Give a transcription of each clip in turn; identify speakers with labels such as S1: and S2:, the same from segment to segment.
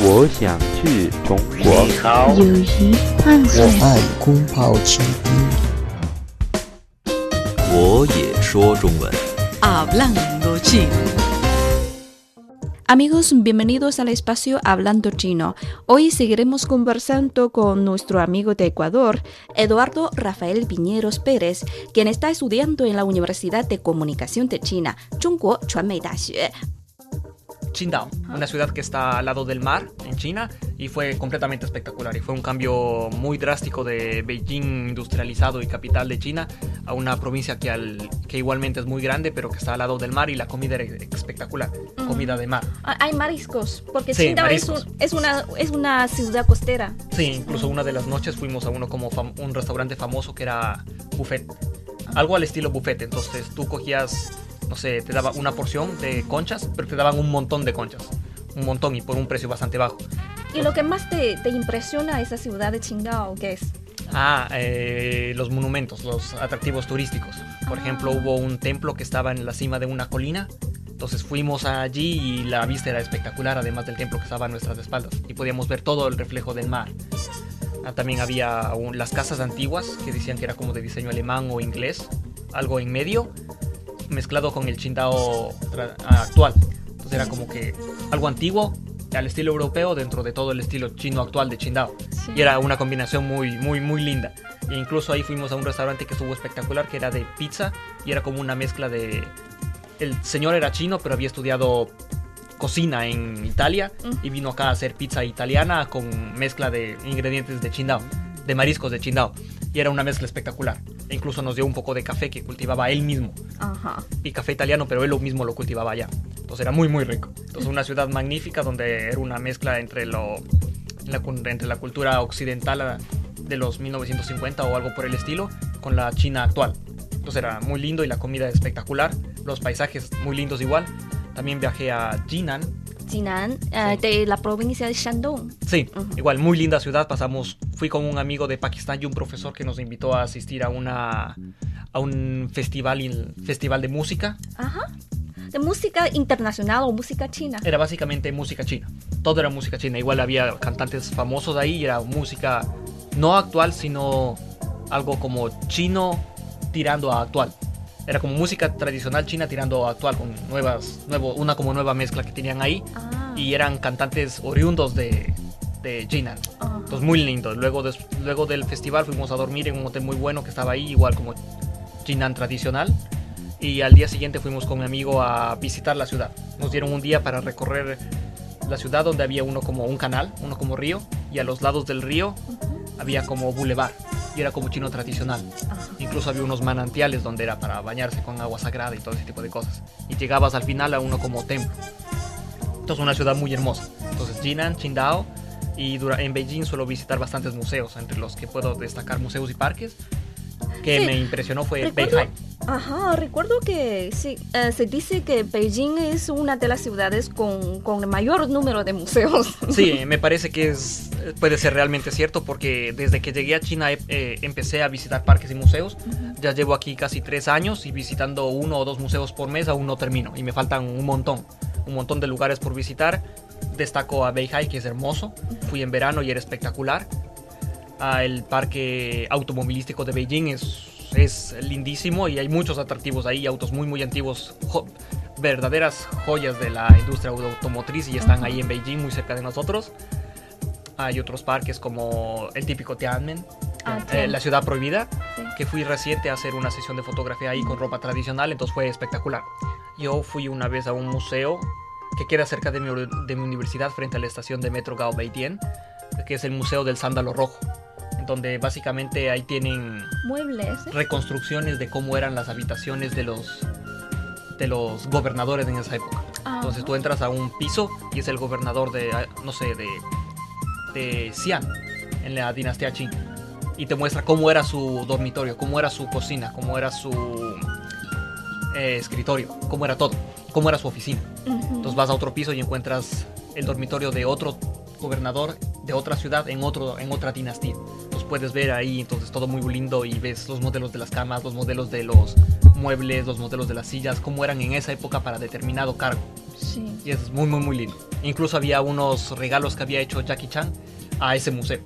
S1: 我想去中国。
S2: 你好，
S3: 友谊换
S4: 我
S3: 算
S4: 爱空泡倾听。
S5: 我也说中文。
S6: Hablando chino. Amigos, bienvenidos al espacio Hablando Chino. Hoy seguiremos conversando con nuestro amigo de Ecuador, Eduardo Rafael Piñeros Pérez, quien está estudiando en la Universidad de Comunicación de China, Zhongguo Chuanmei Daxue.
S7: Qingdao, una ciudad que está al lado del mar en China y fue completamente espectacular y fue un cambio muy drástico de Beijing industrializado y capital de China a una provincia que, al, que igualmente es muy grande pero que está al lado del mar y la comida era espectacular, comida de mar.
S6: Ah, Hay mariscos, porque
S7: Sí,
S6: Qingdao es,
S7: mariscos.
S6: un- es una, es una ciudad costera.
S7: Sí, incluso una de las noches fuimos a uno como un restaurante famoso que era buffet, algo al estilo buffet, entonces tú cogías, no sé, te daba una porción de conchas, pero te daban un montón de conchas, un montón y por un precio bastante bajo.
S6: Y lo que más te, te impresiona a esa ciudad de Qingdao, ¿qué es?
S7: Ah, eh, los monumentos, los atractivos turísticos. Por ejemplo, hubo un templo que estaba en la cima de una colina. Entonces fuimos allí y la vista era espectacular, además del templo que estaba a nuestras espaldas. Y podíamos ver todo el reflejo del mar. Ah, también había un- las casas antiguas que decían que era como de diseño alemán o inglés, algo en medio, mezclado con el ah, actual. Entonces era como que algo antiguo al estilo europeo dentro de todo el estilo chino actual de.
S6: Sí.
S7: Y era una combinación muy, muy, muy linda. E incluso ahí fuimos a un restaurante que estuvo espectacular, que era de pizza y era como una mezcla de... El señor era chino, pero había estudiado cocina en Italia y vino acá a hacer pizza italiana con mezcla de ingredientes de Qingdao, de mariscos de Qingdao. Y era una mezcla espectacular. E incluso nos dio un poco de café que cultivaba él mismo.
S6: Ajá.
S7: Y café italiano, pero él lo mismo lo cultivaba allá. Entonces era muy, muy rico. Entonces una ciudad magnífica donde era una mezcla entre, lo, la, entre la cultura occidental ah, de los 1950 o algo por el estilo con la China actual. Entonces era muy lindo y la comida espectacular. Los paisajes muy lindos igual. También viajé a Jinan.
S6: Jinan, eh,
S7: Sí.
S6: de la provincia de Shandong.
S7: Sí,
S6: Ujú.
S7: igual muy linda ciudad. Pasamos, fui con un amigo de Pakistán y un profesor que nos invitó a asistir a una a un festival, festival de música
S6: Ajá. De música internacional o música china.
S7: era básicamente música china. Todo era música china. Igual había cantantes famosos ahí y era música no actual, sino algo como chino tirando a actual. Era como música tradicional china tirando actual con nuevas, nuevo, una como nueva mezcla que tenían ahí
S6: Ah.
S7: y eran cantantes oriundos de, de Jinan.
S6: Ajá.
S7: Entonces muy lindo. Luego, des- luego del festival fuimos a dormir en un hotel muy bueno que estaba ahí, igual como Jinan tradicional. Y al día siguiente fuimos con mi amigo a visitar la ciudad. Nos dieron un día para recorrer la ciudad donde había uno como un canal, uno como río, y a los lados del río había como bulevar, y era como chino tradicional.
S6: Ajá.
S7: Incluso había unos manantiales donde era para bañarse con agua sagrada y todo ese tipo de cosas. Y llegabas al final a uno como templo. Entonces una ciudad muy hermosa. Entonces Jinan, Qingdao y en Beijing suelo visitar bastantes museos, entre los que puedo destacar museos y parques. Que
S6: Sí.
S7: me impresionó fue
S6: Recuerdo-
S7: Beihai.
S6: Ajá, recuerdo que sí, eh, se dice que Beijing es una de las ciudades con, con el mayor número de museos.
S7: Sí, me parece que es, puede ser realmente cierto porque desde que llegué a China eh, eh, empecé a visitar parques y museos. Ya llevo aquí casi tres años y visitando uno o dos museos por mes aún no termino y me faltan un montón, un montón de lugares por visitar. Destaco a Beihai que es hermoso, fui en verano y era espectacular. Ah, el parque automovilístico de Beijing es, es lindísimo y hay muchos atractivos ahí, autos muy muy antiguos, jo- verdaderas joyas de la industria automotriz y están ahí en Beijing muy cerca de nosotros. Hay otros parques como el típico Tiananmen,
S6: Ah,
S7: eh, la ciudad prohibida,
S6: Sí.
S7: que fui reciente a hacer una sesión de fotografía ahí con ropa tradicional, entonces fue espectacular. Yo fui una vez a un museo que queda cerca de mi, de mi universidad frente a la estación de metro Gao Beitien, que es el Museo del Sándalo Rojo, donde básicamente ahí tienen
S6: Muebles. ¿eh?
S7: reconstrucciones de cómo eran las habitaciones de los de los gobernadores en esa época.
S6: Ajá.
S7: Entonces tú entras a un piso y es el gobernador de, ah, no sé, de, de Xi'an, en la dinastía Qing. Y te muestra cómo era su dormitorio, cómo era su cocina, cómo era su eh, escritorio, cómo era todo, cómo era su oficina.
S6: Ujú.
S7: Entonces vas a otro piso y encuentras el dormitorio de otro gobernador de otra ciudad en, otro, en otra dinastía. Los puedes ver ahí, entonces todo muy lindo y ves los modelos de las camas, los modelos de los muebles, los modelos de las sillas, cómo eran en esa época para determinado cargo.
S6: Sí.
S7: Y es muy, muy, muy lindo. Incluso había unos regalos que había hecho Jackie Chan a ese museo,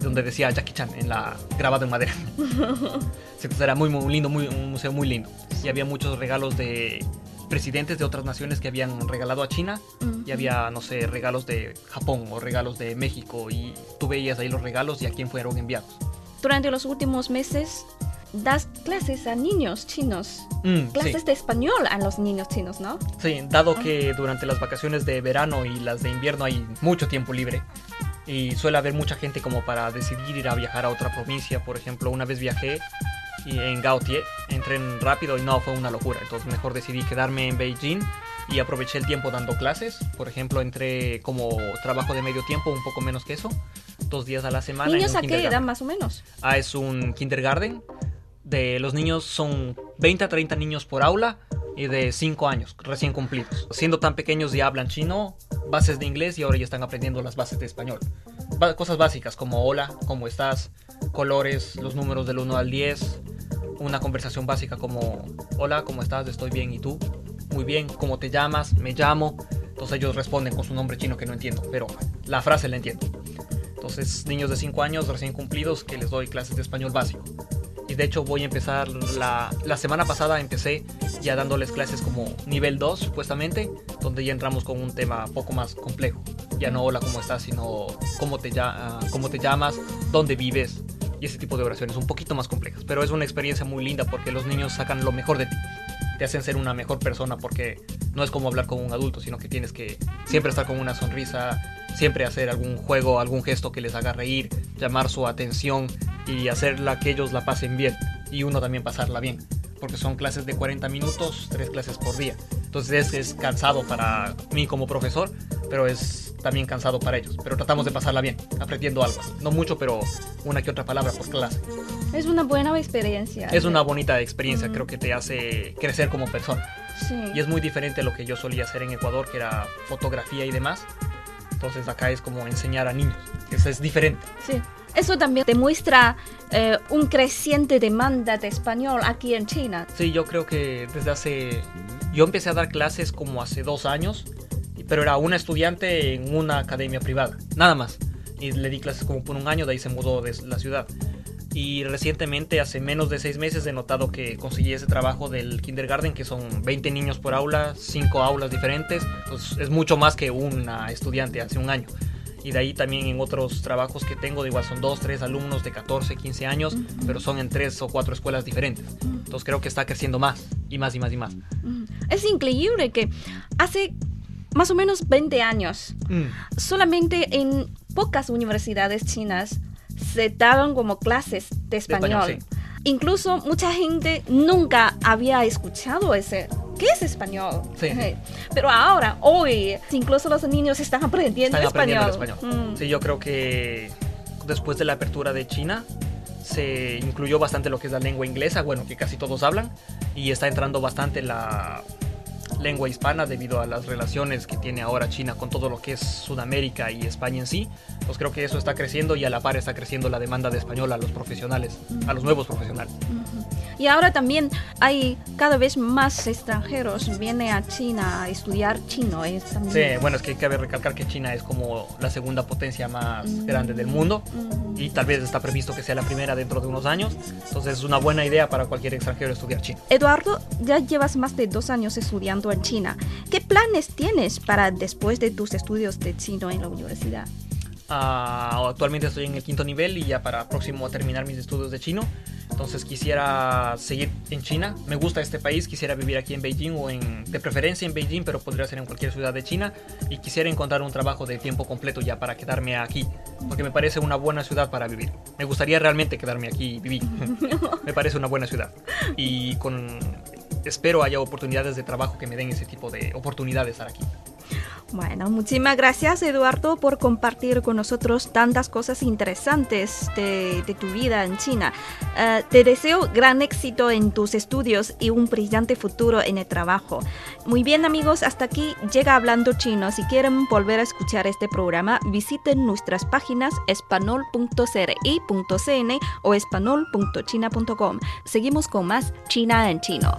S7: donde decía Jackie Chan en la grabado en madera. Sí, entonces era muy, muy lindo, muy, un museo muy lindo. Y había muchos regalos de presidentes de otras naciones que habían regalado a China y había, no sé, regalos de Japón o regalos de México y tú veías ahí los regalos y a quién fueron enviados.
S6: Durante los últimos meses das clases a niños chinos.
S7: Mm,
S6: Clases
S7: sí.
S6: de español a los niños chinos, ¿no?
S7: Sí, dado que durante las vacaciones de verano y las de invierno hay mucho tiempo libre y suele haber mucha gente como para decidir ir a viajar a otra provincia. Por ejemplo, una vez viajé y en Gautier, entré en rápido y no, fue una locura. Entonces mejor decidí quedarme en Beijing y aproveché el tiempo dando clases. Por ejemplo, entré como trabajo de medio tiempo, un poco menos que eso, dos días a la semana. en
S6: ¿Niños
S7: un
S6: a qué edad más o menos?
S7: Ah, es un kindergarten. De los niños son 20 a 30 niños por aula y de 5 años recién cumplidos. Siendo tan pequeños ya hablan chino, bases de inglés y ahora ya están aprendiendo las bases de español. Cosas básicas como hola, cómo estás, colores, los números del 1 al 10, una conversación básica como hola, ¿cómo estás? Estoy bien, ¿y tú? Muy bien, ¿cómo te llamas? Me llamo. Entonces ellos responden con su nombre chino que no entiendo, pero la frase la entiendo. Entonces, niños de 5 años recién cumplidos que les doy clases de español básico. De hecho voy a empezar la, la semana pasada empecé ya dándoles clases como nivel 2 supuestamente, donde ya entramos con un tema poco más complejo. Ya no hola, ¿cómo estás? sino cómo te, ya- ah, cómo te llamas, dónde vives y ese tipo de oraciones un poquito más complejas. Pero es una experiencia muy linda porque los niños sacan lo mejor de ti. Te hacen ser una mejor persona porque no es como hablar con un adulto, sino que tienes que siempre estar con una sonrisa, siempre hacer algún juego, algún gesto que les haga reír, llamar su atención y hacerla que ellos la pasen bien y uno también pasarla bien. Porque son clases de 40 minutos, tres clases por día. Entonces es, es cansado para mí como profesor, pero es también cansado para ellos. Pero tratamos de pasarla bien, aprendiendo algo. No mucho, pero una que otra palabra por clase.
S6: Es una buena experiencia.
S7: Es una bonita experiencia, creo que te hace crecer como persona.
S6: Sí.
S7: Y es muy diferente a lo que yo solía hacer en Ecuador, que era fotografía y demás. Entonces acá es como enseñar a niños. Eso es diferente.
S6: Sí. Eso también demuestra eh, un creciente demanda de español aquí en China.
S7: Sí, yo creo que desde hace... Yo empecé a dar clases como hace dos años, pero era una estudiante en una academia privada, nada más. Y le di clases como por un año, de ahí se mudó de la ciudad. Y recientemente, hace menos de seis meses, he notado que conseguí ese trabajo del kindergarten, que son 20 niños por aula, 5 aulas diferentes. Entonces, es mucho más que una estudiante hace un año. Y de ahí también en otros trabajos que tengo, de igual son 2, 3 alumnos de 14, 15 años, pero son en 3 o 4 escuelas diferentes. Entonces creo que está creciendo más, y más, y más, y más.
S6: Mm. Es increíble que hace más o menos 20 años,
S7: Mm,
S6: solamente en pocas universidades chinas se daban como clases de español.
S7: español,
S6: Incluso mucha gente nunca había escuchado ese. ¿Qué es español?
S7: Sí.
S6: Pero ahora, hoy, incluso los niños están aprendiendo
S7: Están aprendiendo el
S6: español.
S7: español.
S6: Mm.
S7: Sí, yo creo que después de la apertura de China se incluyó bastante lo que es la lengua inglesa, bueno, que casi todos hablan, y está entrando bastante la lengua hispana debido a las relaciones que tiene ahora China con todo lo que es Sudamérica y España en sí. Pues creo que eso está creciendo y a la par está creciendo la demanda de español a los profesionales, a los nuevos profesionales.
S6: Y ahora también hay cada vez más extranjeros vienen a China a estudiar chino. También-
S7: Sí, bueno, es que cabe recalcar que China es como la segunda potencia más
S6: Mm.
S7: grande del mundo
S6: Mm.
S7: y tal vez está previsto que sea la primera dentro de unos años. Entonces es una buena idea para cualquier extranjero estudiar chino.
S6: Eduardo, ya llevas más de dos años estudiando en China. ¿Qué planes tienes para después de tus estudios de chino en la universidad?
S7: Ah, actualmente estoy en el quinto nivel y ya para próximo a terminar mis estudios de chino. Entonces quisiera seguir en China. Me gusta este país, quisiera vivir aquí en Beijing o en, de preferencia en Beijing, pero podría ser en cualquier ciudad de China. Y quisiera encontrar un trabajo de tiempo completo ya para quedarme aquí, porque me parece una buena ciudad para vivir. Me gustaría realmente quedarme aquí y vivir. me parece una buena ciudad. Y con espero haya oportunidades de trabajo que me den ese tipo de oportunidades aquí.
S6: Bueno, muchísimas gracias Eduardo por compartir con nosotros tantas cosas interesantes de, de tu vida en China. Eh, te deseo gran éxito en tus estudios y un brillante futuro en el trabajo. Muy bien amigos, hasta aquí llega Hablando Chino. Si quieren volver a escuchar este programa, visiten nuestras páginas espanol.cri.cn o espanol.china.com. Seguimos con más China en chino.